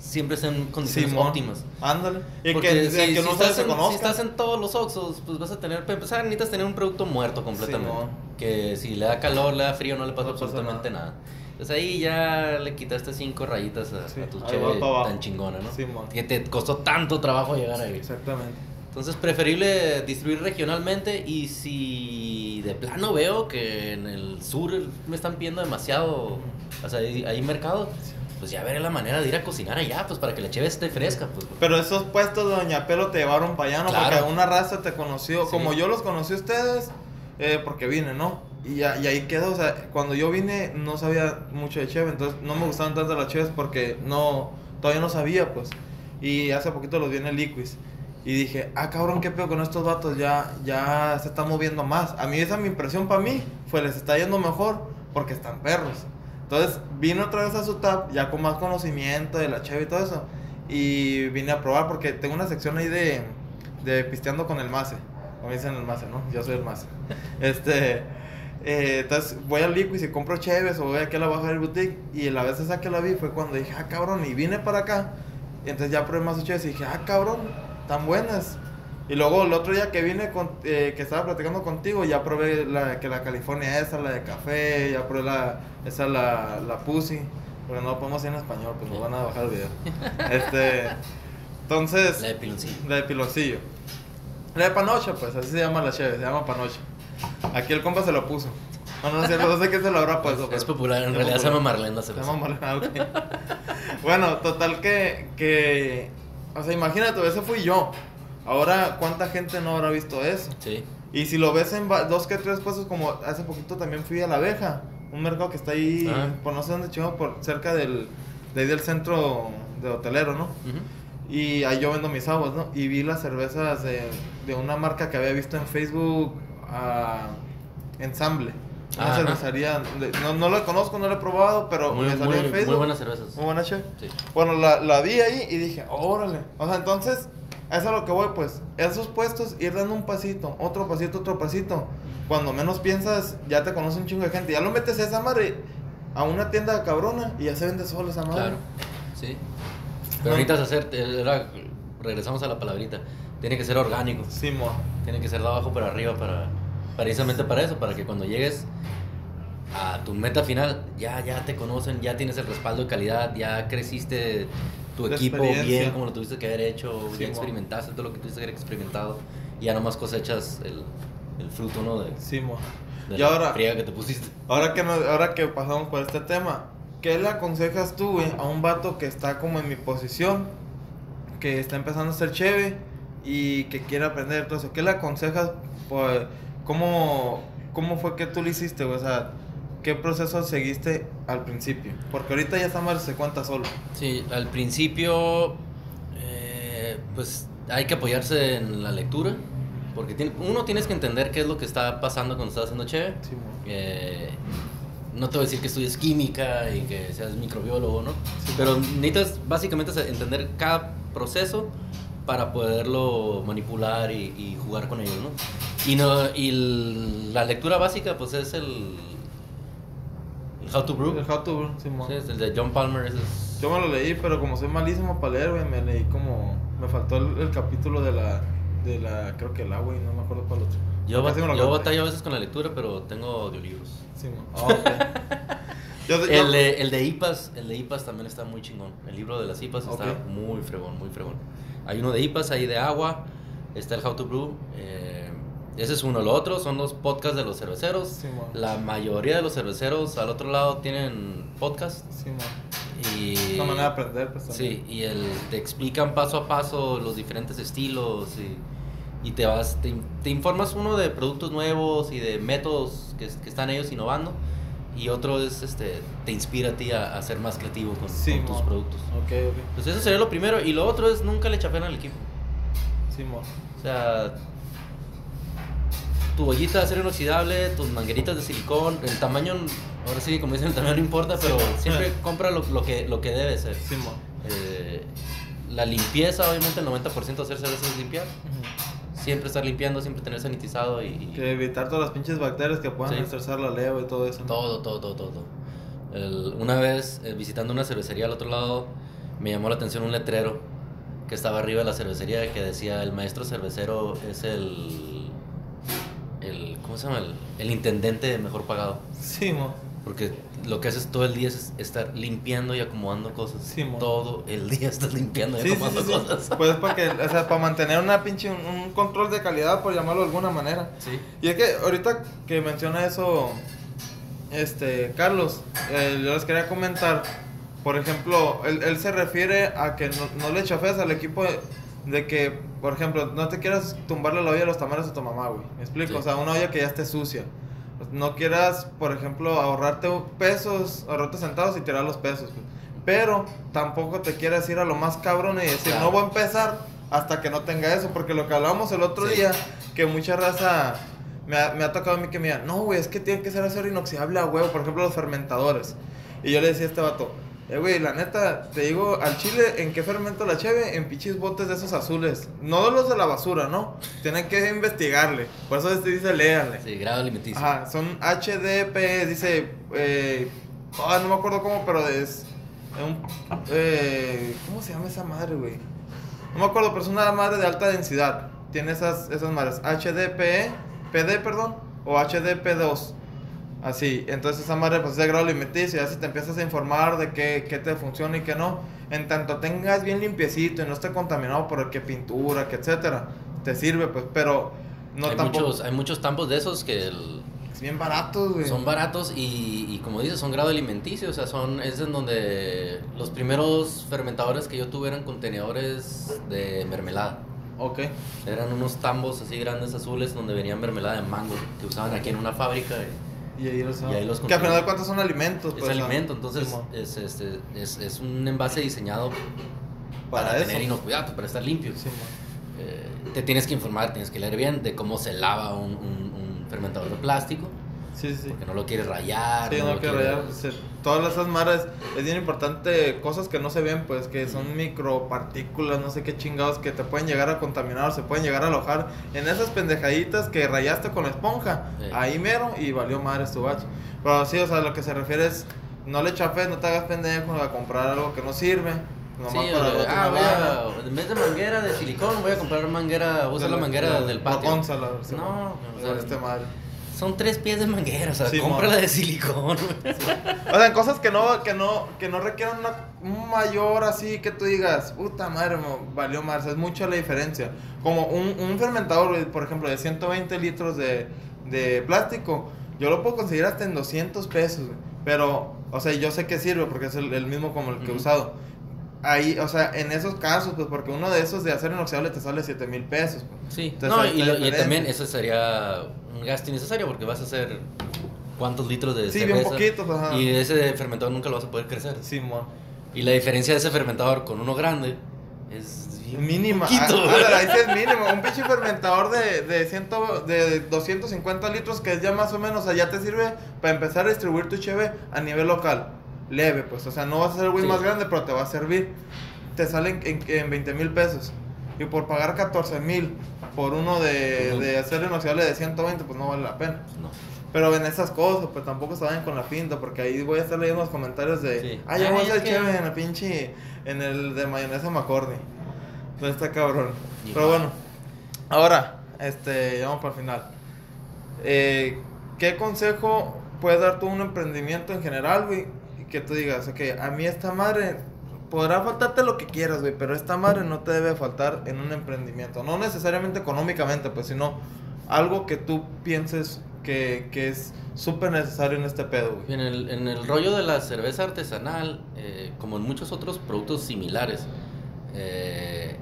siempre en condiciones Simón, óptimas. Ándale. Y Porque que, si, que si no estás se en, conozca. si estás en todos los Oxxos, pues vas a tener, para empezar, necesitas tener un producto muerto completamente. Simón. que si le da calor, le da frío, no le pasa No absolutamente nada. nada. Entonces ahí ya le quitaste cinco rayitas a, Sí, a tu cheve tan chingona, ¿no? Simón. Que te costó tanto trabajo llegar ahí. Exactamente. Entonces, preferible distribuir regionalmente y si de plano veo que en el sur me están pidiendo demasiado, o sea, hay, hay mercado, pues ya veré la manera de ir a cocinar allá, pues para que la cheve esté fresca, pues. Pero esos puestos de Doña Pelo te llevaron para allá, ¿no? Claro. Porque una raza te conoció, Sí. como yo los conocí a ustedes, eh, porque vine, ¿no? Y, y ahí quedó, o sea, cuando yo vine no sabía mucho de cheve, entonces no me gustaban tanto las cheves porque no, todavía no sabía, pues. Y hace poquito los vi en el Liquis. Y dije, ah, cabrón, qué pedo con estos vatos, ya, ya se está moviendo más. A mí esa mi impresión para mí fue, les está yendo mejor porque están perros. Entonces vine otra vez a su tap, ya con más conocimiento de la cheve y todo eso. Y vine a probar porque tengo una sección ahí de, de pisteando con el mace. Como dicen el mace, ¿no? Yo soy el mace. Este, eh, entonces voy al Liquid y compro cheves o voy aquí a la baja del boutique. Y la vez esa que la vi fue cuando dije, ah, cabrón, y vine para acá. Y entonces ya probé más cheves y dije, ah, cabrón, tan buenas. Y luego el otro día que vine, con, eh, que estaba platicando contigo, ya probé la, que la California esa, la de café, ya probé la, esa, la, la Pussy. Porque no lo podemos decir en español, pues nos van a bajar el video. este, entonces, La de piloncillo. la de piloncillo. La de panocha, pues, así se llama la cheve, se llama panocha. Aquí el compa se lo puso. No, no, cierto, no sé qué se lo habrá puesto. Es popular, en realidad se popular. llama Marlene la Se cerveza. llama Marlena, ok. bueno, total que, que... O sea, imagínate, ese fui yo. Ahora, ¿cuánta gente no habrá visto eso? Sí. Y si lo ves en dos que tres puestos, como hace poquito también fui a La Abeja, un mercado que está ahí, Ah. por no sé dónde chingado, por cerca del, de ahí del centro de hotelero, ¿no? Ujú. Y ahí yo vendo mis aguas, ¿no? Y vi las cervezas de, de una marca que había visto en Facebook, ah, Ensamble. Una Ajá. cervecería, no, no la conozco, no la he probado, pero Muy, me salió en muy, Facebook. muy buenas cervezas. Muy buena cheve. Sí. Bueno, la, la vi ahí y dije, órale. O sea, entonces, eso es a lo que voy, pues. Esos puestos, ir dando un pasito, otro pasito, otro pasito. Cuando menos piensas, ya te conoce un chingo de gente. Ya lo metes a esa madre a una tienda cabrona y ya se vende solo esa madre. Claro. Sí. Pero necesitas hacer, eh, era- regresamos a la palabrita. Tiene que ser orgánico. Sí, mo. Tiene que ser de abajo para arriba para precisamente para eso, para que cuando llegues a tu meta final ya ya te conocen, ya tienes el respaldo de calidad, ya creciste tu La equipo bien como lo tuviste que haber hecho, Sí, ya experimentaste todo lo que tuviste que haber experimentado y ya nomás cosechas el, el fruto, ¿no? De, Sí, mo. de Y la ahora, friega que te pusiste. ahora que, nos- ahora que pasamos por este tema, ¿qué le aconsejas tú, güey, a un vato que está como en mi posición, que está empezando a ser chévere y que quiere aprender todo eso? ¿Qué le aconsejas? Pues, ¿cómo, ¿Cómo fue que tú lo hiciste, güey? O sea, ¿qué proceso seguiste al principio? Porque ahorita ya esta madre se cuenta solo. Sí, al principio, eh, pues hay que apoyarse en la lectura, porque tiene- uno tienes que entender qué es lo que está pasando cuando estás haciendo cheve. Sí. Eh, no te voy a decir que estudies química y que seas microbiólogo, ¿no? Pero necesitas básicamente entender cada proceso para poderlo manipular y, y jugar con ellos, ¿no? Y, no, y la lectura básica, pues es el How to Brew. El How to Brew, sí, mo. Sí, es el de John Palmer. ese es- Yo me lo leí, pero como soy malísimo para leer, güey, me leí como... Me faltó el, el capítulo de la... De la... Creo que el agua y no me acuerdo cuál otro. Yo, batallo a veces con la lectura, pero tengo audiolibros. Sí, mo. Ah, ok. Yo- yo- El de, el de IPAS, el de IPAS también está muy chingón. El libro de las IPAs está muy fregón, muy fregón. Hay uno de IPAs, hay de agua, está el How to Brew. eh, ese es uno. Lo otro son los podcasts de los cerveceros. Sí. La mayoría de los cerveceros al otro lado tienen podcast. Sí. Y, Es una manera de aprender, pues. Sí, y el, te explican paso a paso los diferentes estilos y, y te vas, te, te informas uno de productos nuevos y de métodos que, que están ellos innovando y otro es, este, te inspira a ti a, a ser más creativo con, Sí, con tus productos. Ok, ok. Pues eso sería lo primero y lo otro es nunca le chafen al equipo. Sí, mo. O sea, tu ollita de acero inoxidable, tus mangueritas de silicón, el tamaño, ahora sí, como dicen, el tamaño no importa, pero siempre compra lo, lo que, lo que debe ser. Sí. Eh, la limpieza, obviamente, el 90% de hacer cerveza es limpiar. Ujú. Siempre estar limpiando, siempre tener sanitizado y, y Que evitar todas las pinches bacterias que puedan Sí. estresar la leva y todo eso. ¿no? todo, todo, todo, todo. El- una vez, eh, visitando una cervecería al otro lado, me llamó la atención un letrero que estaba arriba de la cervecería que decía, el maestro cervecero es el... el ¿Cómo se llama? El, el intendente mejor pagado. Sí, mo. Porque lo que haces todo el día es estar limpiando y acomodando cosas. Sí, mo. todo el día estás limpiando y Sí, acomodando sí, sí. cosas. Pues para que, o sea, para mantener una pinche, un, un control de calidad, por llamarlo de alguna manera. Sí. Y es que ahorita que menciona eso, este, Carlos, eh, yo les quería comentar, por ejemplo, él, él se refiere a que no, no le chafeas al equipo de, de que, por ejemplo, no te quieras tumbarle la olla a los tamales a tu mamá, güey. ¿Me explico? Sí. O sea, una olla que ya esté sucia. No quieras, por ejemplo, ahorrarte pesos, ahorrarte centavos y tirar los pesos, güey. Pero tampoco te quieras ir a lo más cabrón y decir, Claro. no voy a empezar hasta que no tenga eso, porque lo que hablábamos el otro Sí. día, que mucha raza me ha, me ha tocado a mí que me digan, no, güey, es que tiene que ser acero inoxidable a huevo, por ejemplo, los fermentadores. Y yo le decía a este vato, eh, güey, la neta, te digo, al chile, ¿en qué fermento la cheve? En pinches botes de esos azules. No los de la basura, ¿no? Tienen que investigarle. Por eso este dice, léanle. Sí, grado alimenticio. Ajá, son HDP, dice, eh, ah, no me acuerdo cómo, pero es un, eh, ¿cómo se llama esa madre, güey? No me acuerdo, pero es una madre de alta densidad. Tiene esas, esas madres, HDPE, PD, perdón, o HDP2. Así, entonces esa madre pues es de grado alimenticio, ya si te empiezas a informar de qué, qué te funciona y qué no, en tanto tengas bien limpiecito y no esté contaminado por qué pintura, que etcétera, te sirve pues, pero no hay, tampoco... muchos, hay muchos tampos de esos que el- Es bien baratos, güey. son baratos y, y como dices, son grado alimenticio. O sea, son, es en donde los primeros fermentadores que yo tuve eran contenedores de mermelada. Ok. Eran unos tambos así grandes azules donde venía mermelada de mango que usaban aquí en una fábrica. y- Y ahí los, Y ahí los Que al final de cuentas son alimentos. Es pues, alimento, ah, entonces Simón. es, este, es, es un envase diseñado para, Para tener inocuidad, para estar limpio. Eh, te tienes que informar, tienes que leer bien de cómo se lava un, un- un fermentador de plástico, Sí, sí. porque no lo quieres rayar. Sí, no, lo que quieres- rayar. se- todas esas madres es bien importante, cosas que no se ven, pues que son micropartículas, no sé qué chingados, que te pueden llegar a contaminar, se pueden llegar a alojar en esas pendejaditas que rayaste con la esponja. Sí. Ahí mero y valió madres tu bacho. Pero sí, o sea, lo que se refiere es no le chafes, no te hagas pendejo a comprar algo que no sirve. Nomás Sí, para o de, otra ah, voy a, en vez de manguera de silicón, voy a comprar manguera, voy a usar la, manguera del patio. No, o sea, este. Son tres pies de manguera, o sea, Sí, cómprala de silicón. O sea, cosas que no, que no, que no requieran una- un mayor así que tú digas, puta madre, valió más, es mucha la diferencia. Como un, un fermentador, por ejemplo, de 120 litros de, de plástico, yo lo puedo conseguir hasta en 200 pesos. Pero, o sea, yo sé que sirve porque es el, el mismo como el que he Ujú. usado. Ahí, o sea, en esos casos, pues porque uno de esos de acero inoxidable te sale 7 mil pesos. pues. Sí, Entonces, no, y, lo- y también eso sería un gasto innecesario porque vas a hacer cuántos litros de Sí, cerveza. bien poquitos, ajá. Y ese fermentador nunca lo vas a poder crecer. Simón. Y la diferencia de ese fermentador con uno grande es bien Mínima. poquito. Ah, ahí sí es mínimo. Un pinche fermentador de, de, ciento, de 250 litros que es ya más o menos, o sea, ya te sirve para empezar a distribuir tu cheve a nivel local. Leve, pues. O sea, no vas a ser el Sí. más grande, pero te va a servir. Te salen en, en 20 mil pesos. Y por pagar 14 mil por uno de, Ujú. de acero inoxidable de 120, pues no vale la pena. No. Pero en esas cosas, pues tampoco se vayan con la finta, porque ahí voy a estar leyendo los comentarios de, Sí. ah, ya voy a que- chévere en el pinche, en el de mayonesa McCorney. No está cabrón. Ni Pero bueno, ahora, este, ya vamos para el final. eh, ¿qué consejo puede dar tú a un emprendimiento en general, güey? Que tú digas, ok, a mí esta madre, podrá faltarte lo que quieras, güey, pero esta madre no te debe faltar en un emprendimiento. No necesariamente económicamente, pues, sino algo que tú pienses que, que es súper necesario en este pedo, güey. En el, en el rollo de la cerveza artesanal, eh, como en muchos otros productos similares, eh,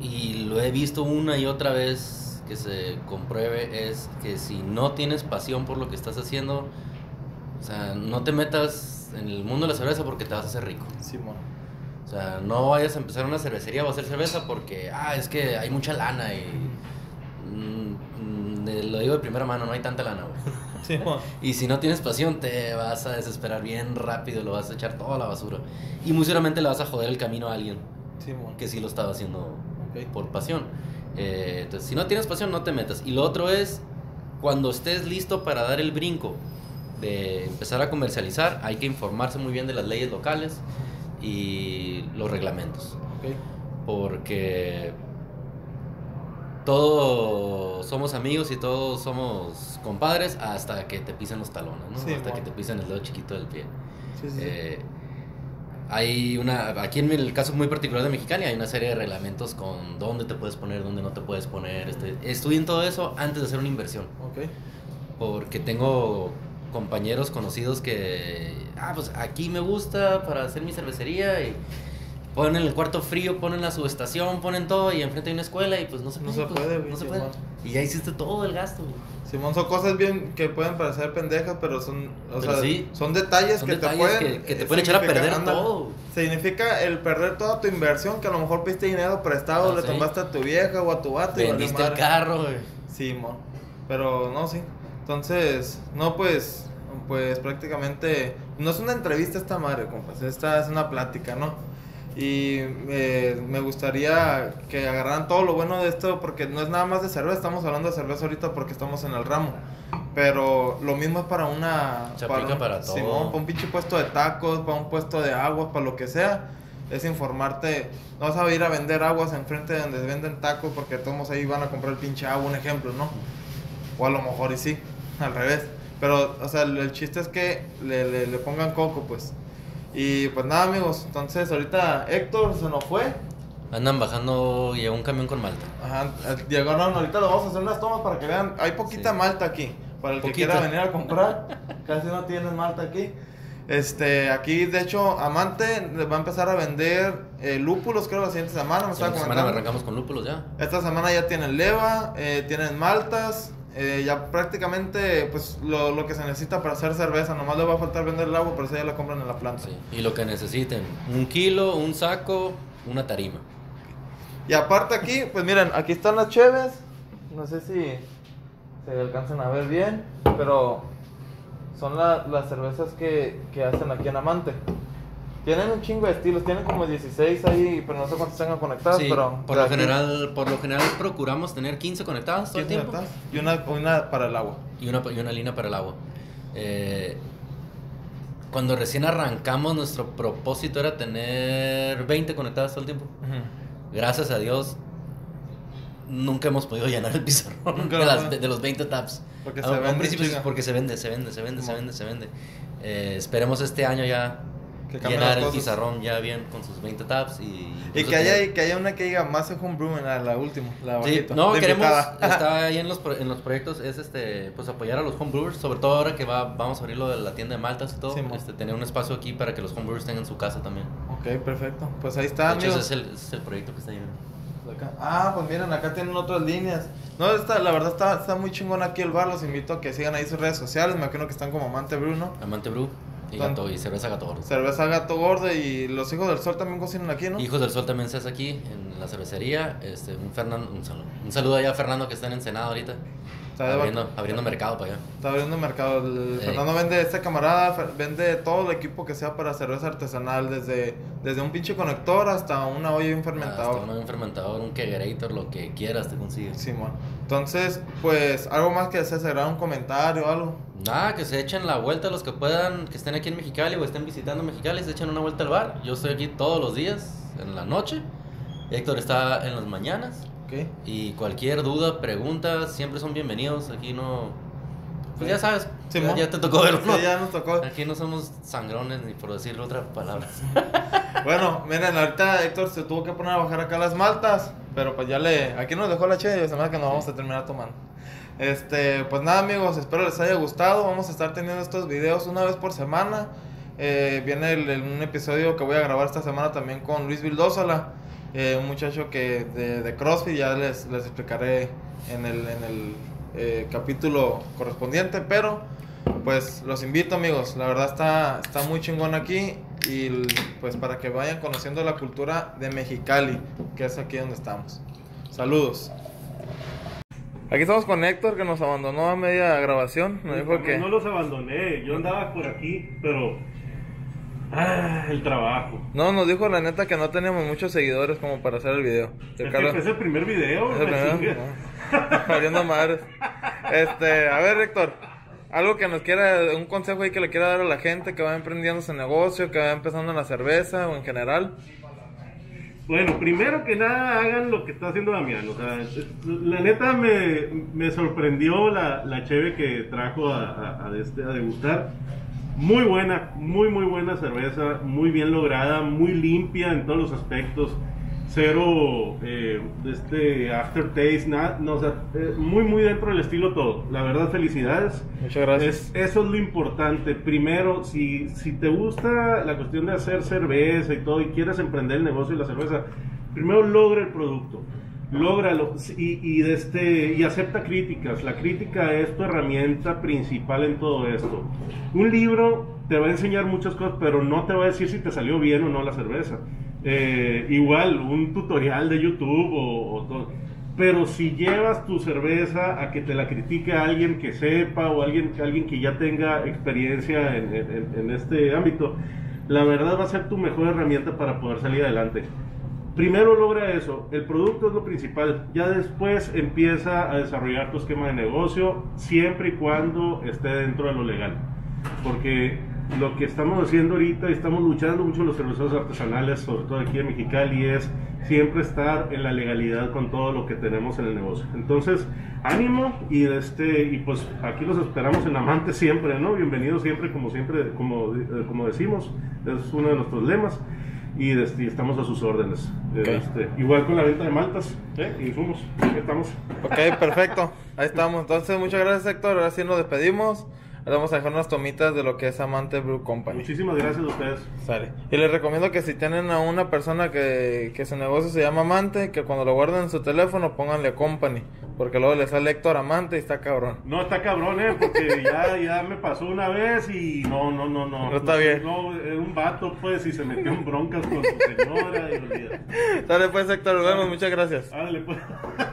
y lo he visto una y otra vez que se compruebe, es que si no tienes pasión por lo que estás haciendo, o sea, no te metas en el mundo de la cerveza porque te vas a hacer rico. Simón. O sea, no vayas a empezar una cervecería o a hacer cerveza porque, ah, es que hay mucha lana y... mm, mm, lo digo de primera mano, no hay tanta lana, güey. Simón. Y si no tienes pasión, te vas a desesperar bien rápido, lo vas a echar toda la basura. Y muy seguramente le vas a joder el camino a alguien Simón. que sí lo estaba haciendo Ok. por pasión. Eh, entonces, si no tienes pasión, no te metas. Y lo otro es, cuando estés listo para dar el brinco de empezar a comercializar, hay que informarse muy bien de las leyes locales y los reglamentos. Ok. Porque todos somos amigos y todos somos compadres hasta que te pisen los talones, ¿no? Sí, hasta que te pisen el dedo chiquito del pie. Sí, sí, sí. Eh, hay una, aquí en el caso muy particular de Mexicali, hay una serie de reglamentos con dónde te puedes poner, dónde no te puedes poner. Este, estudien todo eso antes de hacer una inversión. Ok. Porque tengo compañeros conocidos que, ah, pues aquí me gusta para hacer mi cervecería y ponen el cuarto frío, ponen la subestación, ponen todo y enfrente hay una escuela y pues no se No puede. se pues, puede, no se puede. Y ya hiciste todo el gasto. güey. Simón, son cosas bien que pueden parecer pendejas, pero son, o Pero sea, sí. son detalles Son que detalles te pueden que, que te pueden echar a perder todo. Significa el perder toda tu inversión, que a lo mejor pediste dinero prestado, Ah, le sí. tomaste a tu vieja o a tu vato y Vendiste el madre. carro, güey. Sí, mo. Pero no, sí. Entonces, no, pues, pues prácticamente, no es una entrevista esta madre, compas, esta es una plática, ¿no? Y eh, me gustaría que agarraran todo lo bueno de esto, porque no es nada más de cerveza, estamos hablando de cerveza ahorita porque estamos en el ramo. Pero lo mismo es para una... Se aplica para todo. Simón, para un pinche puesto de tacos, para un puesto de aguas, para lo que sea. Es informarte, no vas a ir a vender aguas enfrente de donde venden tacos porque todos ahí van a comprar el pinche agua, un ejemplo, ¿no? O a lo mejor y sí, al revés. Pero, o sea, el, chiste es que le, le, le pongan coco, pues. Y pues nada, amigos. Entonces, ahorita Héctor se nos fue. Andan bajando, llegó un camión con malta. Ajá, eh, llegaron, ahorita le vamos a hacer unas tomas para que vean. Hay poquita Sí. malta aquí. Para el que quiera venir a comprar. Casi no tienen malta aquí. Este, aquí, de hecho, Amante va a empezar a vender eh, lúpulos, creo, la siguiente semana. Me Esta semana arrancamos con lúpulos ya. Esta semana ya tienen leva, eh, tienen maltas, eh, ya prácticamente pues lo, lo que se necesita para hacer cerveza. Nomás le va a faltar vender el agua, pero eso ya la compran en la planta. Sí. Y lo que necesiten, un kilo, un saco, una tarima. Y aparte aquí, pues miren, aquí están las cheves. No sé si se alcanzan a ver bien, pero son la- las cervezas que, que hacen aquí en Amante. Tienen un chingo de estilos, tienen como 16 ahí, pero no sé cuántos tengan conectados, Sí, pero... por lo general, por lo general procuramos tener 15 conectados todo el 15 tiempo conectados, Y una, una para el agua. y una, y una línea para el agua. Eh, cuando recién arrancamos, nuestro propósito era tener 20 conectados todo el tiempo. Gracias a Dios, nunca hemos podido llenar el pizarrón de, las- de los 20 tabs. Porque A- se a un vende porque se vende, se vende, se vende, se Simón. vende, se vende. Eh, esperemos este año ya llenar el pizarrón ya bien con sus 20 tabs y... Y que haya, que haya una que diga más de homebrew en la, la última, la Sí, no, de queremos, está ahí en los, pro- en los proyectos, es este, pues apoyar a los homebrewers, sobre todo ahora que va, vamos a abrir lo de la tienda de maltas y todo, Sí, este, tener un espacio aquí para que los homebrewers tengan su casa también. Ok, perfecto. Pues ahí está, de hecho, ese es, el, ese es el proyecto que está ahí. Acá. Ah, pues miren, acá tienen otras líneas. No, está, la verdad está, está muy chingón aquí el bar. Los invito a que sigan ahí sus redes sociales. Me imagino que están como Amante Bruno. Amante Brew y, gato, y cerveza gato gordo. Cerveza Gato Gordo y los Hijos del Sol también cocinan aquí, ¿no? Hijos del Sol también se hace aquí, en la cervecería. Este, un, Fernan- un, saludo, un saludo allá a Fernando que está en Ensenada ahorita, Está, abriendo, abriendo mercado para allá. está abriendo mercado. El. Fernando vende, este camarada vende todo el equipo que sea para cerveza artesanal. Desde, desde un pinche conector hasta una olla y un fermentador. Hasta un fermentador, un kegerator, lo que quieras te consigues. Simón. Entonces, pues, algo más que desees agregar, un comentario o algo. Nada, que se echen la vuelta los que puedan, que estén aquí en Mexicali o estén visitando Mexicali, se echen una vuelta al bar. Yo estoy aquí todos los días, en la noche. Héctor está en las mañanas. Ok. Y cualquier duda, pregunta, siempre son bienvenidos. Aquí no, Pues ya sabes, ya, Simón. ya te tocó verlo. Sí, ya nos tocó. Aquí no somos sangrones ni por decir otra palabra. Bueno, miren, ahorita Héctor se tuvo que poner a bajar acá las maltas, pero pues ya le... Aquí nos dejó la che y se me hace que nos vamos a terminar tomando. Este, pues nada amigos, espero les haya gustado. Vamos a estar teniendo estos videos una vez por semana. Eh, viene el- el- un episodio que voy a grabar esta semana también con Luis Vildósola, eh, un muchacho que de, de CrossFit, ya les, les explicaré en el, en el eh, capítulo correspondiente, pero pues los invito amigos, la verdad está, está muy chingón aquí y pues para que vayan conociendo la cultura de Mexicali, que es aquí donde estamos. Saludos. Aquí estamos con Héctor que nos abandonó a media grabación, nos dijo que... No los abandoné, yo andaba por aquí, pero... Ah, el trabajo. No, nos dijo la neta que no teníamos muchos seguidores como para hacer el video. Es, que es el primer video. Madres. Este, a ver, Héctor, algo que nos quiera, un consejo ahí que le quiera dar a la gente que va emprendiendo su negocio, que va empezando en la cerveza o en general. Bueno, primero que nada hagan lo que está haciendo Damián. O sea, la neta me, me sorprendió la, la cheve que trajo a, a- a este- a degustar. Muy buena, muy muy buena cerveza, muy bien lograda, muy limpia en todos los aspectos. Cero eh, este aftertaste, nada, no, o sea, eh, muy muy dentro del estilo todo. La verdad, felicidades. Muchas gracias. Es- eso es lo importante. Primero, si, si te gusta la cuestión de hacer cerveza y todo y quieres emprender el negocio de la cerveza, primero logra el producto. Lógralo y, y, este, y acepta críticas. La crítica es tu herramienta principal en todo esto. Un libro te va a enseñar muchas cosas, pero no te va a decir si te salió bien o no la cerveza. Eh, igual, un tutorial de YouTube o, todo. Pero si llevas tu cerveza a que te la critique alguien que sepa o alguien, alguien que ya tenga experiencia en, en- en este ámbito, la verdad va a ser tu mejor herramienta para poder salir adelante. Primero logra eso, el producto es lo principal, ya después empieza a desarrollar tu esquema de negocio siempre y cuando esté dentro de lo legal. Porque lo que estamos haciendo ahorita y estamos luchando mucho los cerveceros artesanales, sobre todo aquí en Mexicali, es siempre estar en la legalidad con todo lo que tenemos en el negocio. Entonces, ánimo y este y pues aquí los esperamos en Amante siempre, ¿no? Bienvenidos siempre, como siempre, como, eh, como decimos, es uno de nuestros lemas y este, estamos a sus órdenes. Ok. Este, igual con la venta de maltas, ¿eh? insumos, estamos. Ok, perfecto. Ahí estamos. Entonces, muchas gracias, Héctor. Ahora sí nos despedimos. Ahora vamos a dejar unas tomitas de lo que es Amante Brew Company. Muchísimas gracias a ustedes. Sale. Y les recomiendo que si tienen a una persona que, que su negocio se llama Amante, que cuando lo guarden en su teléfono pónganle Company. Porque luego le sale Héctor Amante y está cabrón. No, está cabrón, ¿eh? Porque ya, ya me pasó una vez y no, no, no, no. No está bien. No, era un vato, pues, y se metió en broncas con su señora y olvida. Sale pues, Héctor. Nos vemos. Muchas gracias. Ándale, pues.